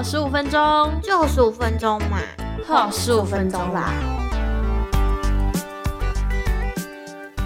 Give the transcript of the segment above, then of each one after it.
好十五分钟，就十五分钟嘛，好十五分钟啦。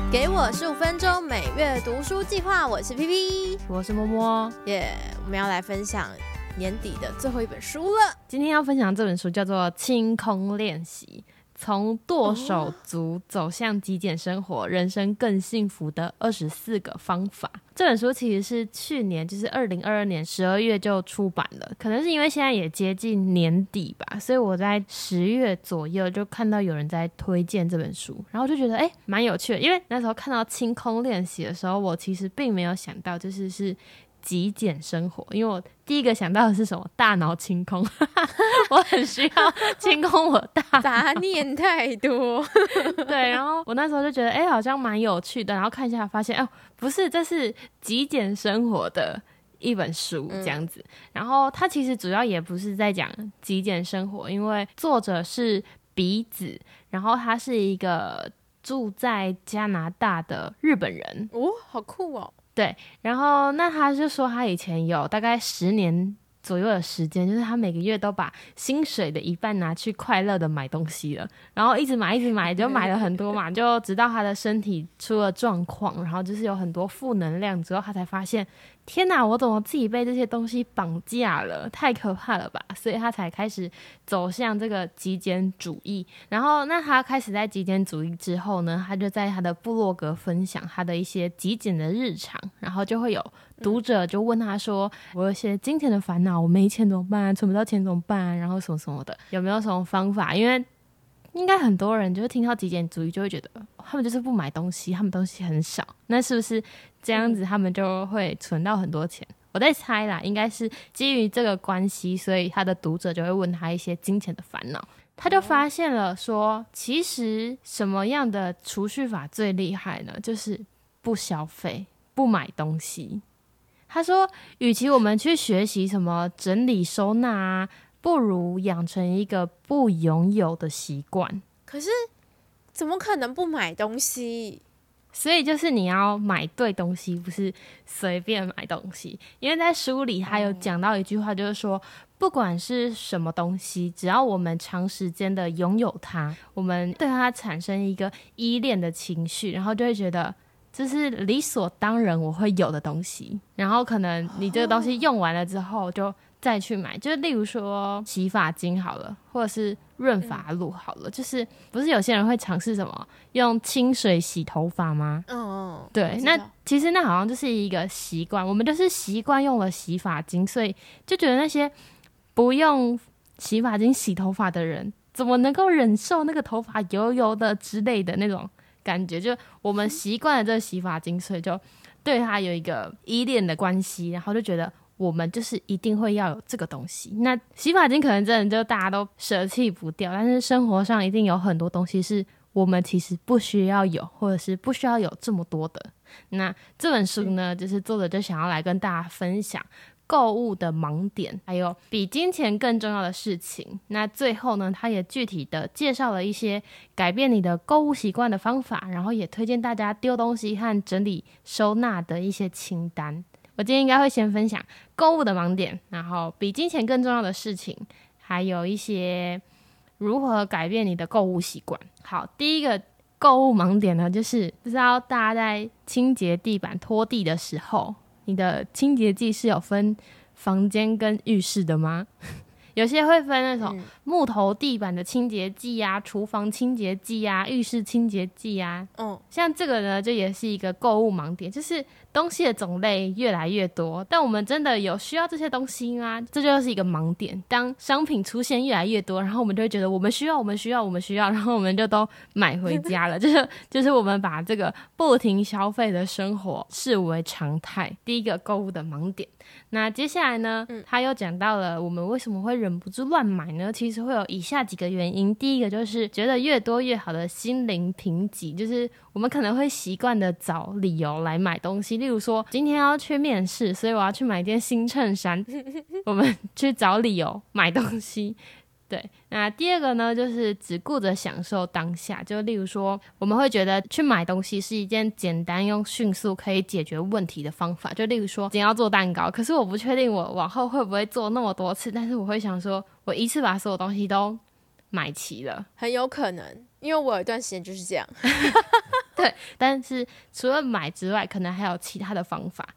给我十五分钟每月读书计划，我是 P P，我是摸摸，耶！我们要来分享年底的最后一本书了。今天要分享这本书叫做《清空练习》。从剁手族走向极简生活，人生更幸福的二十四个方法。这本书其实是去年，就是二零二二年十二月就出版了。可能是因为现在也接近年底吧，所以我在十月左右就看到有人在推荐这本书，然后就觉得哎，蛮有趣的。因为那时候看到清空练习的时候，我其实并没有想到，就是是。极简生活，因为我第一个想到的是什么？大脑清空，我很需要清空我大杂念太多。对，然后我那时候就觉得，哎，好像蛮有趣的。然后看一下，发现哦，不是，这是极简生活的一本书这样子。然后它其实主要也不是在讲极简生活，因为作者是鼻子，然后他是一个住在加拿大的日本人。哦，好酷哦！对，然后那他就说他以前有大概十年左右的时间，就是他每个月都把薪水的一半拿去快乐的买东西了，然后一直买一直买，就买了很多嘛，就直到他的身体出了状况，然后就是有很多负能量之后，他才发现。天哪，我怎么自己被这些东西绑架了？太可怕了吧！所以他才开始走向这个极简主义。然后，那他开始在极简主义之后呢，他就在他的部落格分享他的一些极简的日常。然后就会有读者就问他说：“我有些金钱的烦恼，我没钱怎么办？存不到钱怎么办？然后什么什么的，有没有什么方法？”因为应该很多人就是听到极简主义就会觉得他们就是不买东西，他们东西很少。那是不是？这样子，他们就会存到很多钱。我在猜啦，应该是基于这个关系，所以他的读者就会问他一些金钱的烦恼。他就发现了说，其实什么样的储蓄法最厉害呢？就是不消费、不买东西。他说，与其我们去学习什么整理收纳啊，不如养成一个不拥有的习惯。可是，怎么可能不买东西？所以就是你要买对东西，不是随便买东西。因为在书里他有讲到一句话，就是说，不管是什么东西，只要我们长时间的拥有它，我们对它产生一个依恋的情绪，然后就会觉得这是理所当然我会有的东西。然后可能你这个东西用完了之后就。再去买，就是例如说洗发精好了，或者是润发露好了，就是不是有些人会尝试什么用清水洗头发吗？嗯，对，那其实那好像就是一个习惯，我们就是习惯用了洗发精，所以就觉得那些不用洗发精洗头发的人，怎么能够忍受那个头发油油的之类的那种感觉？就我们习惯了这个洗发精，所以就对它有一个依恋的关系，然后就觉得。我们就是一定会要有这个东西。那洗发精可能真的就大家都舍弃不掉，但是生活上一定有很多东西是我们其实不需要有，或者是不需要有这么多的。那这本书呢，就是作者就想要来跟大家分享购物的盲点，还有比金钱更重要的事情。那最后呢，他也具体的介绍了一些改变你的购物习惯的方法，然后也推荐大家丢东西和整理收纳的一些清单。我今天应该会先分享购物的盲点，然后比金钱更重要的事情，还有一些如何改变你的购物习惯。好，第一个购物盲点呢，就是不知道大家在清洁地板、拖地的时候，你的清洁剂是有分房间跟浴室的吗？有些会分那种木头地板的清洁剂啊，厨房清洁剂啊，浴室清洁剂啊。嗯，像这个呢，就也是一个购物盲点，就是东西的种类越来越多，但我们真的有需要这些东西吗？这就是一个盲点。当商品出现越来越多，然后我们就会觉得我们需要，我们需要，我们需要，然后我们就都买回家了。就是就是我们把这个不停消费的生活视为常态。第一个购物的盲点。那接下来呢？他又讲到了我们为什么会忍不住乱买呢？其实会有以下几个原因。第一个就是觉得越多越好的心灵贫瘠，就是我们可能会习惯的找理由来买东西。例如说，今天要去面试，所以我要去买一件新衬衫。我们去找理由买东西。对，那第二个呢，就是只顾着享受当下，就例如说，我们会觉得去买东西是一件简单又迅速可以解决问题的方法。就例如说，今天要做蛋糕，可是我不确定我往后会不会做那么多次，但是我会想说，我一次把所有东西都买齐了，很有可能，因为我有一段时间就是这样。对，但是除了买之外，可能还有其他的方法。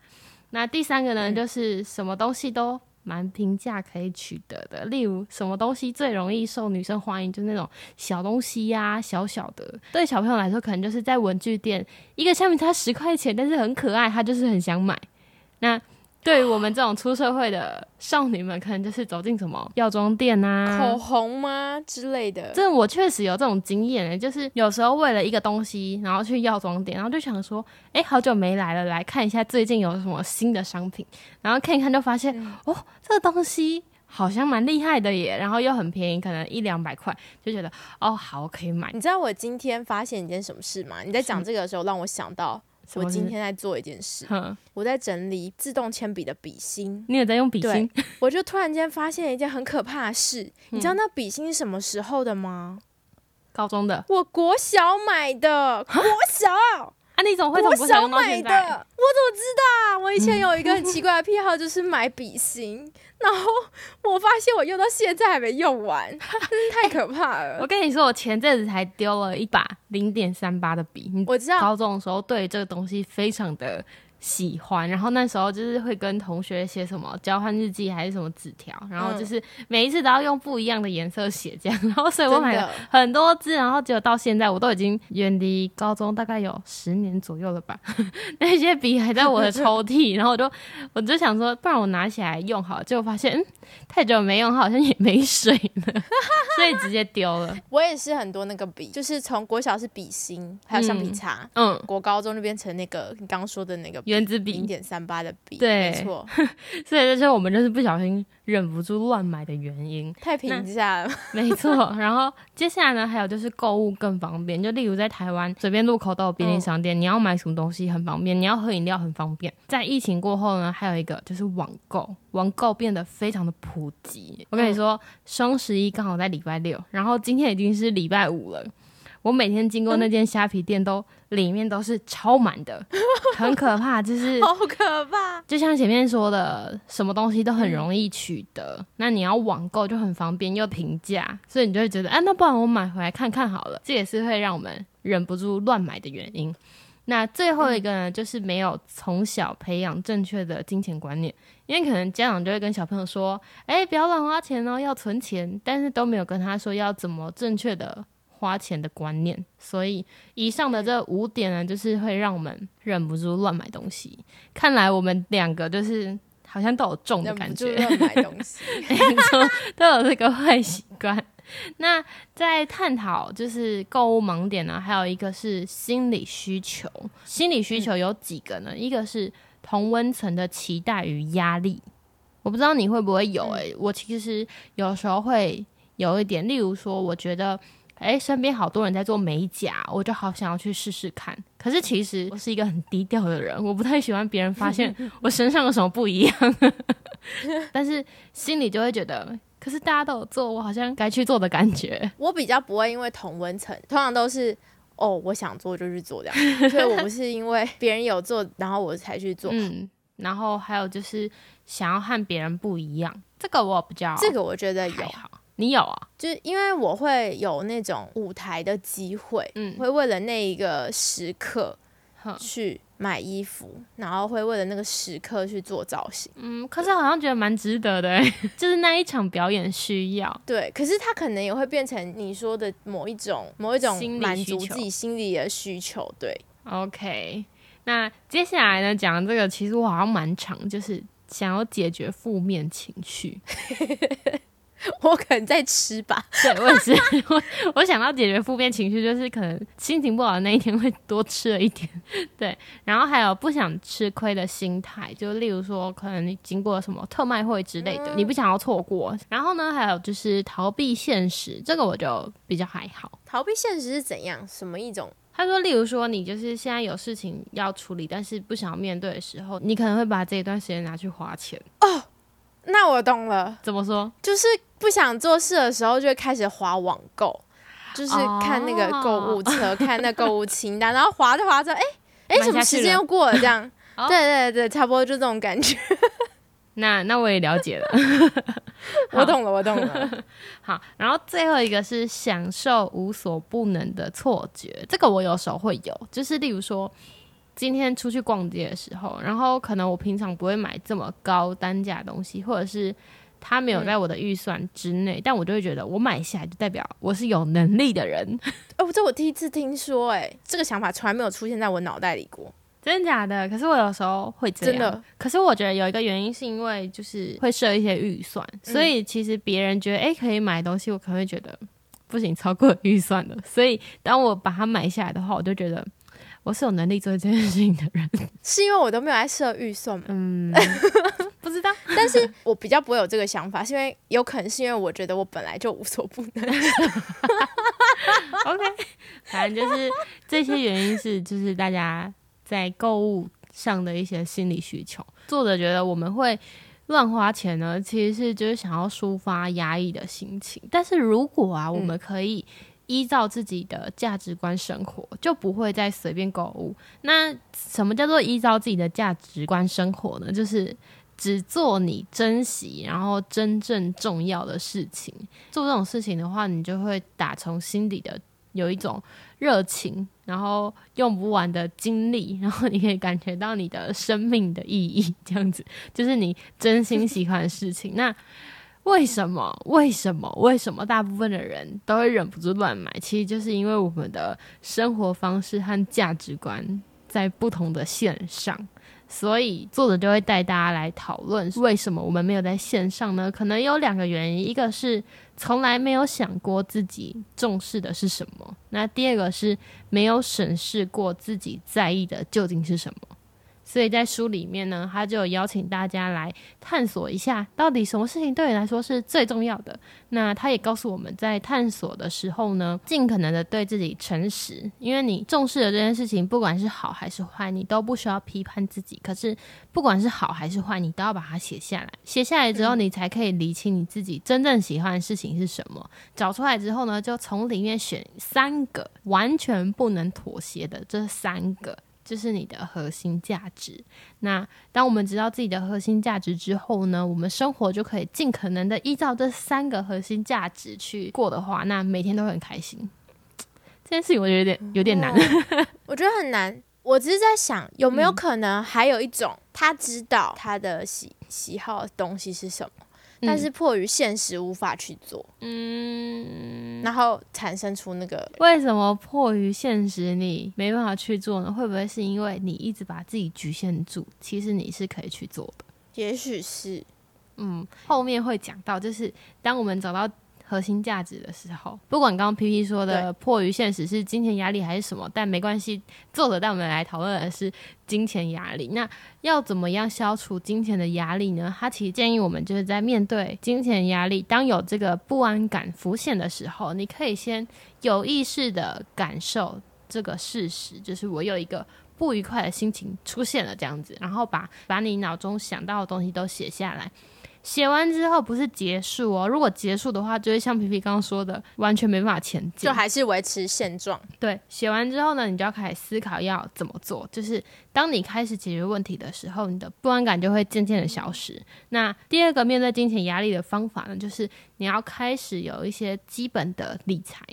那第三个呢，就是什么东西都。蛮平价可以取得的，例如什么东西最容易受女生欢迎，就那种小东西呀，小小的。对小朋友来说，可能就是在文具店，一个橡皮擦十块钱，但是很可爱，他就是很想买。那对于我们这种出社会的少女们，可能就是走进什么药妆店啊、口红吗之类的。这我确实有这种经验就是有时候为了一个东西，然后去药妆店，然后就想说，哎，好久没来了，来看一下最近有什么新的商品。然后看一看，就发现，哦，这个东西好像蛮厉害的耶，然后又很便宜，可能一两百块，就觉得，哦，好，我可以买。你知道我今天发现一件什么事吗？你在讲这个的时候，让我想到。我今天在做一件事，我在整理自动铅笔的笔芯。你也在用笔芯？我就突然间发现一件很可怕的事，你知道那笔芯是什么时候的吗？高中的。我国小买的，国小。啊，你怎么会从国小买的？我怎么知道？我以前有一个很奇怪的癖好，就是买笔芯，然后我发现我用到现在还没用完，真是太可怕了。我跟你说，我前阵子才丢了一把零点三八的笔，我知道高中的时候对这个东西非常的。喜欢，然后那时候就是会跟同学写什么交换日记还是什么纸条，然后就是每一次都要用不一样的颜色写这样，然后所以我买了很多支，然后结果到现在我都已经远离高中大概有十年左右了吧，那些笔还在我的抽屉，然后我就我就想说，不然我拿起来用好，结果发现嗯太久没用，好像也没水了，所以直接丢了。我也是很多那个笔，就是从国小是笔芯，还有橡皮擦，嗯，国高中就变成那个你刚刚说的那个。圆珠笔零点三八的笔，对，没错。所以这是我们就是不小心忍不住乱买的原因。太平价了，没错。然后接下来呢，还有就是购物更方便，就例如在台湾随便路口都有便利商店，你要买什么东西很方便，你要喝饮料很方便。在疫情过后呢，还有一个就是网购，网购变得非常的普及。我跟你说，双十一刚好在礼拜六，然后今天已经是礼拜五了。我每天经过那间虾皮店，都里面都是超满的，很可怕，就是 好可怕。就像前面说的，什么东西都很容易取得，那你要网购就很方便又平价，所以你就会觉得，哎，那不然我买回来看看好了。这也是会让我们忍不住乱买的原因。那最后一个呢，就是没有从小培养正确的金钱观念，因为可能家长就会跟小朋友说，哎，不要乱花钱哦，要存钱，但是都没有跟他说要怎么正确的。花钱的观念，所以以上的这五点呢，就是会让我们忍不住乱买东西。看来我们两个就是好像都有重的感觉，乱买东西，没错，都有这个坏习惯。那在探讨就是购物盲点呢，还有一个是心理需求。心理需求有几个呢？一个是同温层的期待与压力。我不知道你会不会有？诶，我其实有时候会有一点，例如说，我觉得。哎，身边好多人在做美甲，我就好想要去试试看。可是其实我是一个很低调的人，我不太喜欢别人发现 我身上有什么不一样。但是心里就会觉得，可是大家都有做，我好像该去做的感觉。我比较不会因为同温层，通常都是哦，我想做就去做这样。所以我不是因为别人有做，然后我才去做。嗯，然后还有就是想要和别人不一样，这个我比较，这个我觉得有。你有啊？就是因为我会有那种舞台的机会，嗯，会为了那一个时刻去买衣服，然后会为了那个时刻去做造型，嗯，可是好像觉得蛮值得的，就是那一场表演需要。对，可是它可能也会变成你说的某一种某一种满足自己心理的需求。对，OK，那接下来呢，讲这个其实我好像蛮长，就是想要解决负面情绪。我可能在吃吧，对我也是。我 我想到解决负面情绪，就是可能心情不好的那一天会多吃了一点，对。然后还有不想吃亏的心态，就例如说，可能你经过什么特卖会之类的，你不想要错过。然后呢，还有就是逃避现实，这个我就比较还好。逃避现实是怎样？什么一种？他说，例如说，你就是现在有事情要处理，但是不想要面对的时候，你可能会把这一段时间拿去花钱哦。那我懂了。怎么说？就是不想做事的时候，就会开始划网购，就是看那个购物车，看那购物清单，然后划着划着，哎哎，什么时间又过了？这样，对对对，差不多就这种感觉。那那我也了解了，我懂了，我懂了。好，然后最后一个是享受无所不能的错觉，这个我有时候会有，就是例如说今天出去逛街的时候，然后可能我平常不会买这么高单价东西，或者是它没有在我的预算之内，但我就会觉得我买下来就代表我是有能力的人。哦，这我第一次听说，哎，这个想法从来没有出现在我脑袋里过。真的假的？可是我有时候会这样。真的。可是我觉得有一个原因是因为就是会设一些预算，所以其实别人觉得哎可以买东西，我可能会觉得不行，超过预算了。所以当我把它买下来的话，我就觉得我是有能力做这件事情的人。是因为我都没有在设预算吗？嗯，不知道。但是我比较不会有这个想法，是因为有可能是因为我觉得我本来就无所不能。OK，反正就是这些原因是就是大家。在购物上的一些心理需求，作者觉得我们会乱花钱呢，其实是就是想要抒发压抑的心情。但是如果啊，我们可以依照自己的价值观生活，就不会再随便购物。那什么叫做依照自己的价值观生活呢？就是只做你珍惜然后真正重要的事情。做这种事情的话，你就会打从心底的有一种热情。然后用不完的精力，然后你可以感觉到你的生命的意义，这样子就是你真心喜欢的事情。那为什么？为什么？为什么大部分的人都会忍不住乱买？其实就是因为我们的生活方式和价值观在不同的线上。所以作者就会带大家来讨论，为什么我们没有在线上呢？可能有两个原因，一个是从来没有想过自己重视的是什么，那第二个是没有审视过自己在意的究竟是什么。所以在书里面呢，他就邀请大家来探索一下，到底什么事情对你来说是最重要的。那他也告诉我们在探索的时候呢，尽可能的对自己诚实，因为你重视的这件事情，不管是好还是坏，你都不需要批判自己。可是不管是好还是坏，你都要把它写下来。写下来之后，你才可以理清你自己真正喜欢的事情是什么。找出来之后呢，就从里面选三个完全不能妥协的这三个。就是你的核心价值。那当我们知道自己的核心价值之后呢，我们生活就可以尽可能的依照这三个核心价值去过的话，那每天都很开心。这件事情我觉得有点有点难，我觉得很难。我只是在想，有没有可能还有一种，他知道他的喜喜好的东西是什么？但是迫于现实无法去做，嗯，然后产生出那个为什么迫于现实你没办法去做呢？会不会是因为你一直把自己局限住？其实你是可以去做的，也许是，嗯，后面会讲到，就是当我们找到。核心价值的时候，不管刚刚 P P 说的迫于现实是金钱压力还是什么，但没关系。作者带我们来讨论的是金钱压力。那要怎么样消除金钱的压力呢？他其实建议我们就是在面对金钱压力，当有这个不安感浮现的时候，你可以先有意识的感受这个事实，就是我有一个不愉快的心情出现了这样子，然后把把你脑中想到的东西都写下来。写完之后不是结束哦，如果结束的话，就会像皮皮刚刚说的，完全没办法前进，就还是维持现状。对，写完之后呢，你就要开始思考要怎么做。就是当你开始解决问题的时候，你的不安感就会渐渐的消失。那第二个面对金钱压力的方法呢，就是你要开始有一些基本的理财，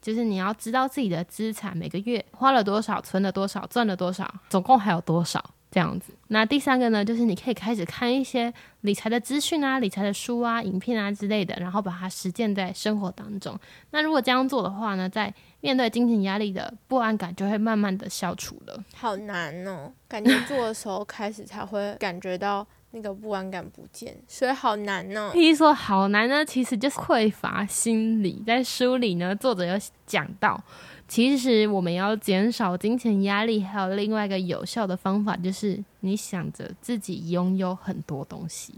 就是你要知道自己的资产每个月花了多少，存了多少，赚了多少，总共还有多少。这样子，那第三个呢，就是你可以开始看一些理财的资讯啊、理财的书啊、影片啊之类的，然后把它实践在生活当中。那如果这样做的话呢，在面对金钱压力的不安感就会慢慢的消除了。好难哦，感觉做的时候开始才会感觉到那个不安感不见，所以好难哦。譬如说好难呢，其实就是匮乏心理。在书里呢，作者有讲到。其实我们要减少金钱压力，还有另外一个有效的方法，就是你想着自己拥有很多东西。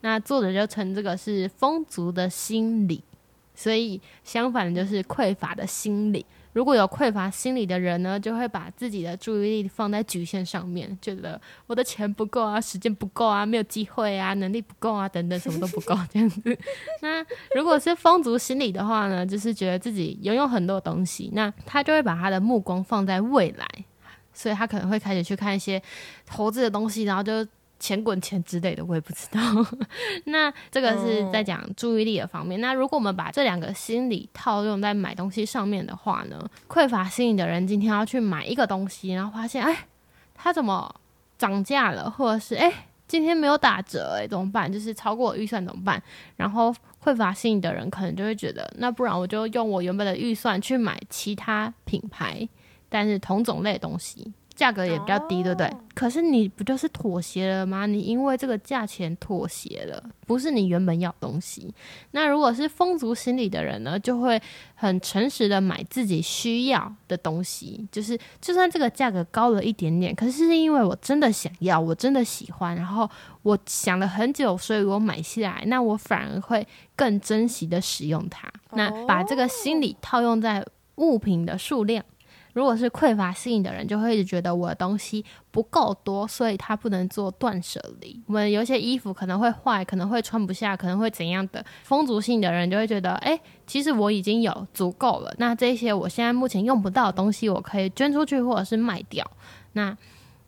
那作者就称这个是丰足的心理，所以相反的就是匮乏的心理。如果有匮乏心理的人呢，就会把自己的注意力放在局限上面，觉得我的钱不够啊，时间不够啊，没有机会啊，能力不够啊，等等，什么都不够这样子。那如果是丰足心理的话呢，就是觉得自己拥有很多东西，那他就会把他的目光放在未来，所以他可能会开始去看一些投资的东西，然后就。钱滚钱之类的，我也不知道。那这个是在讲注意力的方面。那如果我们把这两个心理套用在买东西上面的话呢？匮乏心理的人今天要去买一个东西，然后发现，哎，它怎么涨价了？或者是，哎，今天没有打折，哎，怎么办？就是超过预算怎么办？然后匮乏心理的人可能就会觉得，那不然我就用我原本的预算去买其他品牌，但是同种类的东西。价格也比较低，对不对？可是你不就是妥协了吗？你因为这个价钱妥协了，不是你原本要东西。那如果是风俗心理的人呢，就会很诚实的买自己需要的东西，就是就算这个价格高了一点点，可是是因为我真的想要，我真的喜欢，然后我想了很久，所以我买下来，那我反而会更珍惜的使用它。那把这个心理套用在物品的数量。如果是匮乏心理的人，就会一直觉得我的东西不够多，所以他不能做断舍离。我们有些衣服可能会坏，可能会穿不下，可能会怎样的。风足性的人就会觉得，哎，其实我已经有足够了。那这些我现在目前用不到的东西，我可以捐出去或者是卖掉。那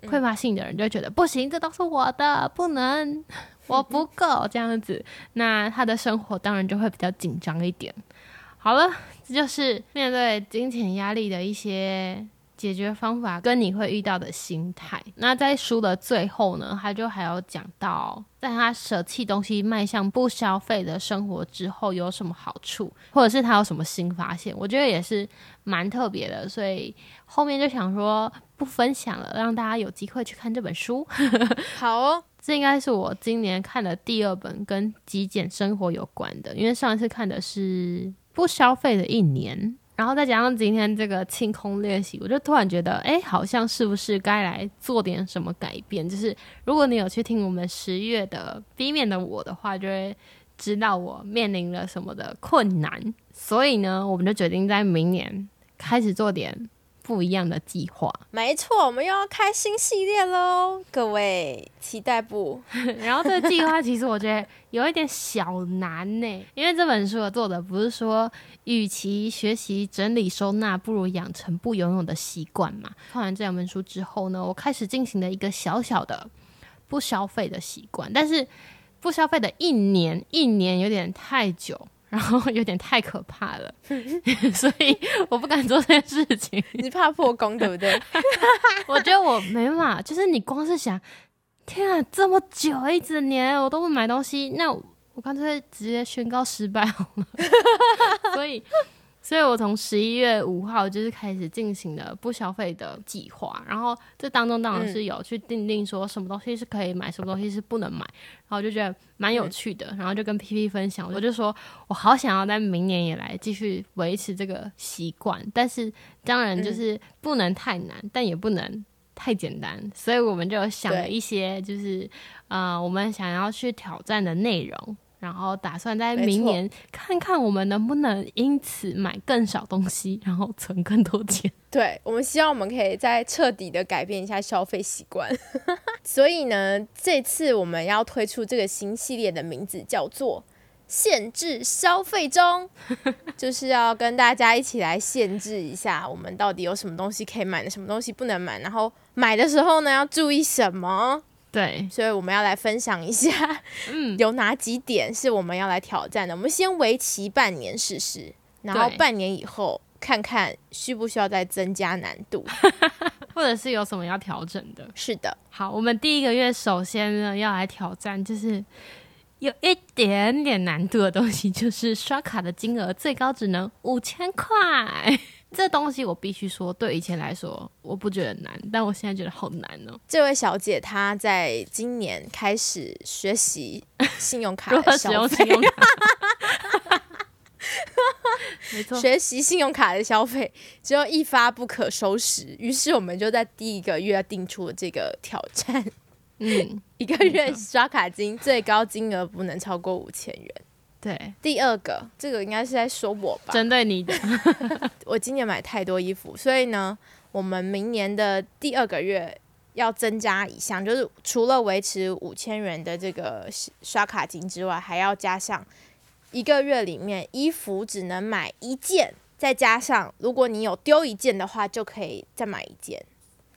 匮乏性的人就觉得不行，这都是我的，不能，我不够这样子。那他的生活当然就会比较紧张一点。好了。这就是面对金钱压力的一些解决方法，跟你会遇到的心态。那在书的最后呢，他就还有讲到，在他舍弃东西、迈向不消费的生活之后有什么好处，或者是他有什么新发现，我觉得也是蛮特别的。所以后面就想说不分享了，让大家有机会去看这本书。好哦，这应该是我今年看的第二本跟极简生活有关的，因为上一次看的是。不消费的一年，然后再加上今天这个清空练习，我就突然觉得，哎，好像是不是该来做点什么改变？就是如果你有去听我们十月的 B 面的我的话，就会知道我面临了什么的困难。所以呢，我们就决定在明年开始做点。不一样的计划，没错，我们又要开新系列喽，各位期待不？然后这个计划其实我觉得有一点小难呢，因为这本书的作者不是说，与其学习整理收纳，不如养成不游泳的习惯嘛。看完这两本书之后呢，我开始进行了一个小小的不消费的习惯，但是不消费的一年，一年有点太久。然后有点太可怕了 所以我不敢做这件事情。你怕破功对不对？我觉得我没办法，就是你光是想，天啊，这么久一整年我都不买东西，那我干脆直接宣告失败好了。所以。所以我从十一月五号就是开始进行了不消费的计划，然后这当中当然是有去定定说什么东西是可以买，什么东西是不能买，然后就觉得蛮有趣的，然后就跟 P P 分享，我就说我好想要在明年也来继续维持这个习惯，但是当然就是不能太难，但也不能太简单，所以我们就想了一些就是呃我们想要去挑战的内容。然后打算在明年看看我们能不能因此买更少东西，然后存更多钱。对，我们希望我们可以再彻底的改变一下消费习惯。所以呢，这次我们要推出这个新系列的名字叫做“限制消费中”，就是要跟大家一起来限制一下，我们到底有什么东西可以买的，什么东西不能买，然后买的时候呢要注意什么。对，所以我们要来分享一下，嗯，有哪几点是我们要来挑战的？我们先为期半年试试，然后半年以后看看需不需要再增加难度，或者是有什么要调整的。是的，好，我们第一个月首先呢要来挑战，就是有一点点难度的东西，就是刷卡的金额最高只能五千块。这东西我必须说，对以前来说我不觉得难，但我现在觉得好难哦。这位小姐她在今年开始学习信用卡的 消费，没错，学习信用卡的消费只有一发不可收拾。于是我们就在第一个月定出了这个挑战，嗯，一个月刷卡金最高金额不能超过五千元。对，第二个，这个应该是在说我吧？针对你的，我今年买太多衣服，所以呢，我们明年的第二个月要增加一项，就是除了维持五千元的这个刷卡金之外，还要加上一个月里面衣服只能买一件，再加上如果你有丢一件的话，就可以再买一件。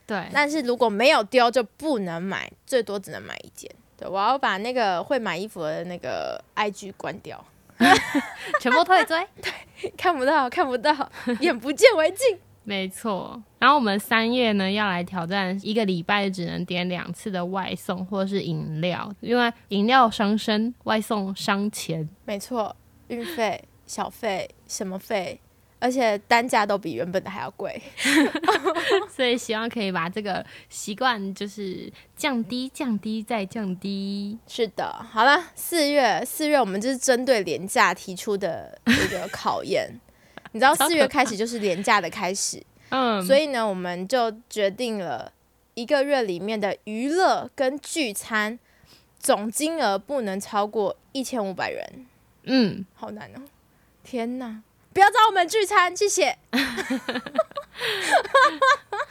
对，但是如果没有丢就不能买，最多只能买一件。对，我要把那个会买衣服的那个 IG 关掉，全部退追。对，看不到，看不到，眼不见为净。没错。然后我们三月呢要来挑战一个礼拜只能点两次的外送或是饮料，因为饮料伤身，外送伤钱。没错，运费、小费、什么费。而且单价都比原本的还要贵，所以希望可以把这个习惯就是降低、降低再降低。是的，好了，四月四月我们就是针对廉价提出的这个 考验。你知道四月开始就是廉价的开始，嗯，所以呢，我们就决定了一个月里面的娱乐跟聚餐总金额不能超过一千五百元。嗯，好难哦，天哪！不要找我们聚餐，谢谢。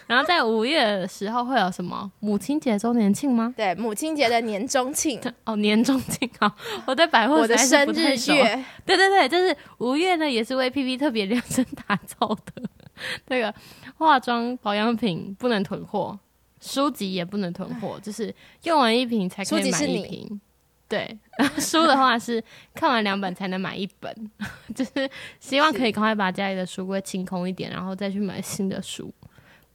然后在五月的时候会有什么母亲节周年庆吗？对，母亲节的年终庆 哦，年终庆啊！我在百货我的生日月，对对对，就是五月呢，也是为 P P 特别量身打造的。那个化妆保养品不能囤货，书籍也不能囤货，就是用完一瓶才可以买一瓶。对，然 后书的话是看完两本才能买一本，就是希望可以赶快把家里的书柜清空一点，然后再去买新的书，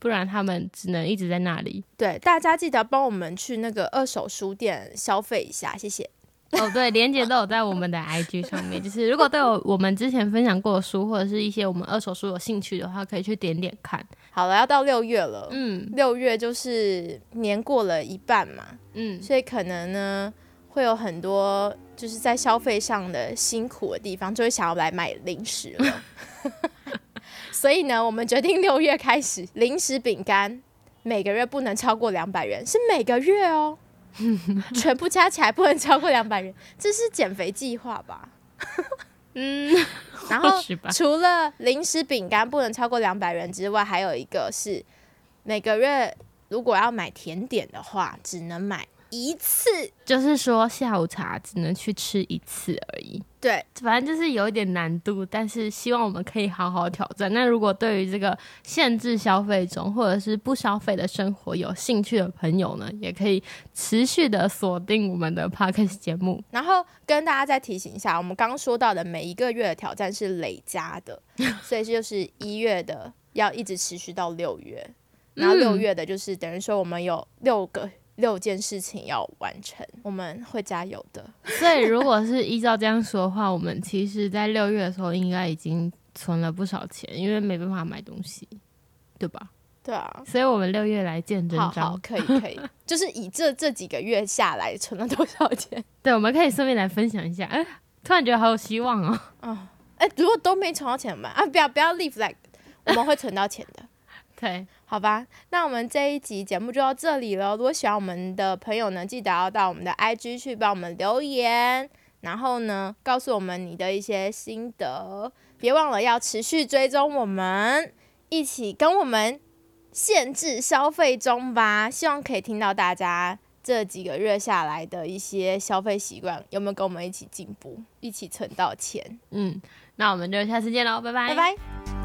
不然他们只能一直在那里。对，大家记得帮我们去那个二手书店消费一下，谢谢。哦，对，连接都有在我们的 IG 上面，就是如果对我我们之前分享过的书或者是一些我们二手书有兴趣的话，可以去点点看。好了，要到六月了，嗯，六月就是年过了一半嘛，嗯，所以可能呢。会有很多就是在消费上的辛苦的地方，就会想要来买零食了。所以呢，我们决定六月开始，零食饼干每个月不能超过两百元，是每个月哦，全部加起来不能超过两百元，这是减肥计划吧？嗯，然后除了零食饼干不能超过两百元之外，还有一个是每个月如果要买甜点的话，只能买。一次就是说下午茶只能去吃一次而已。对，反正就是有一点难度，但是希望我们可以好好挑战。那如果对于这个限制消费中或者是不消费的生活有兴趣的朋友呢，也可以持续的锁定我们的 podcast 节目。然后跟大家再提醒一下，我们刚刚说到的每一个月的挑战是累加的，所以就是一月的要一直持续到六月，然后六月的就是等于说我们有六个。六件事情要完成，我们会加油的。所以，如果是依照这样说的话，我们其实在六月的时候应该已经存了不少钱，因为没办法买东西，对吧？对啊。所以我们六月来见真章。好，可以，可以。就是以这这几个月下来存了多少钱？对，我们可以顺便来分享一下。哎，突然觉得好有希望哦。啊，哎，如果都没存到钱嘛？啊，不要不要 leave like，我们会存到钱的。对。好吧，那我们这一集节目就到这里了。如果喜欢我们的朋友呢，记得要到我们的 IG 去帮我们留言，然后呢，告诉我们你的一些心得。别忘了要持续追踪我们，一起跟我们限制消费中吧。希望可以听到大家这几个月下来的一些消费习惯，有没有跟我们一起进步，一起存到钱？嗯，那我们就下次见喽，拜拜，拜拜。